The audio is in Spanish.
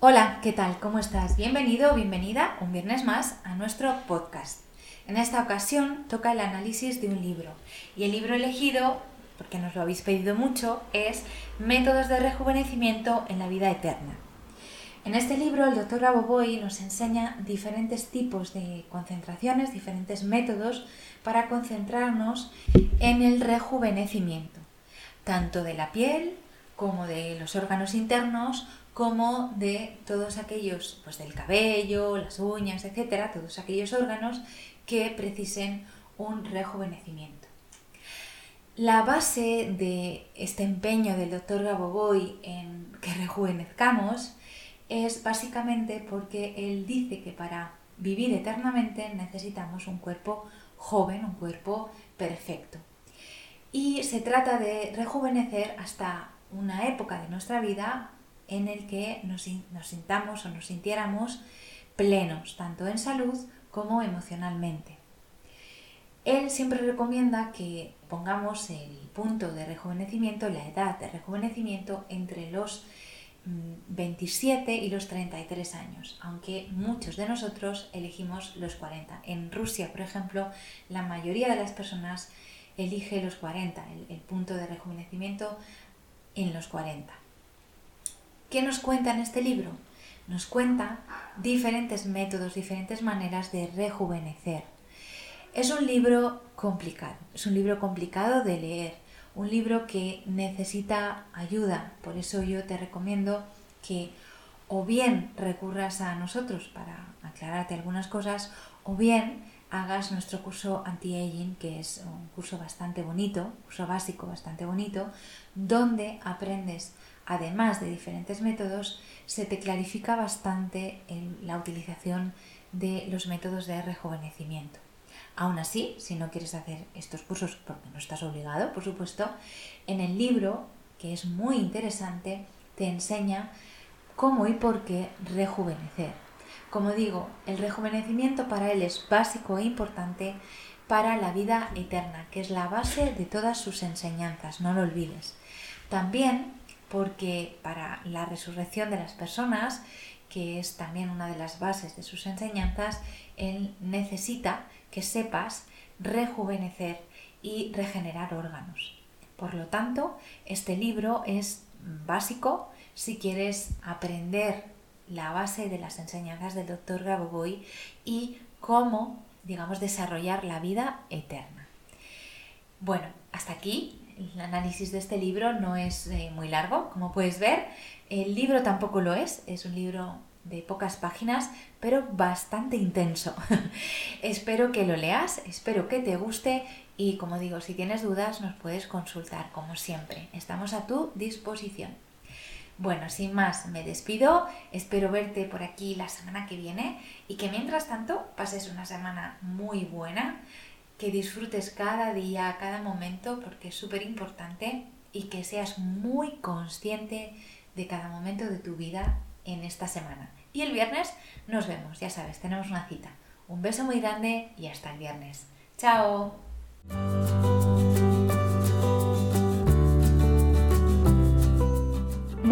Hola, ¿qué tal? ¿Cómo estás? Bienvenido o bienvenida un viernes más a nuestro podcast. En esta ocasión toca el análisis de un libro y el libro elegido, porque nos lo habéis pedido mucho, es Métodos de rejuvenecimiento en la vida eterna. En este libro el doctor Raboboy nos enseña diferentes tipos de concentraciones, diferentes métodos para concentrarnos en el rejuvenecimiento, tanto de la piel como de los órganos internos como de todos aquellos, pues del cabello, las uñas, etcétera, todos aquellos órganos que precisen un rejuvenecimiento. La base de este empeño del doctor Gaboboy en que rejuvenezcamos es básicamente porque él dice que para vivir eternamente necesitamos un cuerpo joven, un cuerpo perfecto. Y se trata de rejuvenecer hasta una época de nuestra vida en el que nos, sintamos o nos sintiéramos plenos, tanto en salud como emocionalmente. Él siempre recomienda que pongamos el punto de rejuvenecimiento, la edad de rejuvenecimiento entre los 27 mm, y los 33 años, aunque muchos de nosotros elegimos los 40. En Rusia, por ejemplo, la mayoría de las personas elige los 40, el, el punto de rejuvenecimiento en los 40. ¿Qué nos cuenta en este libro? Nos cuenta diferentes métodos, diferentes maneras de rejuvenecer. Es un libro complicado, es un libro complicado de leer, un libro que necesita ayuda, por eso yo te recomiendo que o bien recurras a nosotros para aclararte algunas cosas, o bien hagas nuestro curso anti-aging, que es un curso bastante bonito, curso básico bastante bonito, donde aprendes además de diferentes métodos, se te clarifica bastante la utilización de los métodos de rejuvenecimiento. Aún así, si no quieres hacer estos cursos, porque no estás obligado, por supuesto, en el libro, que es muy interesante, te enseña cómo y por qué rejuvenecer. Como digo, el rejuvenecimiento para él es básico e importante para la vida eterna, que es la base de todas sus enseñanzas, no lo olvides. También porque para la resurrección de las personas, que es también una de las bases de sus enseñanzas, él necesita que sepas rejuvenecer y regenerar órganos. Por lo tanto, este libro es básico si quieres aprender la base de las enseñanzas del doctor Grabovoi y cómo, digamos, desarrollar la vida eterna. Bueno, hasta aquí el análisis de este libro no es eh, muy largo, como puedes ver. El libro tampoco lo es, es un libro de pocas páginas, pero bastante intenso. espero que lo leas, espero que te guste y como digo, si tienes dudas nos puedes consultar como siempre. Estamos a tu disposición. Bueno, sin más, me despido, espero verte por aquí la semana que viene y que mientras tanto pases una semana muy buena que disfrutes cada día, cada momento, porque es súper importante y que seas muy consciente de cada momento de tu vida en esta semana. Y el viernes nos vemos, ya sabes, tenemos una cita. Un beso muy grande y hasta el viernes. ¡Chao!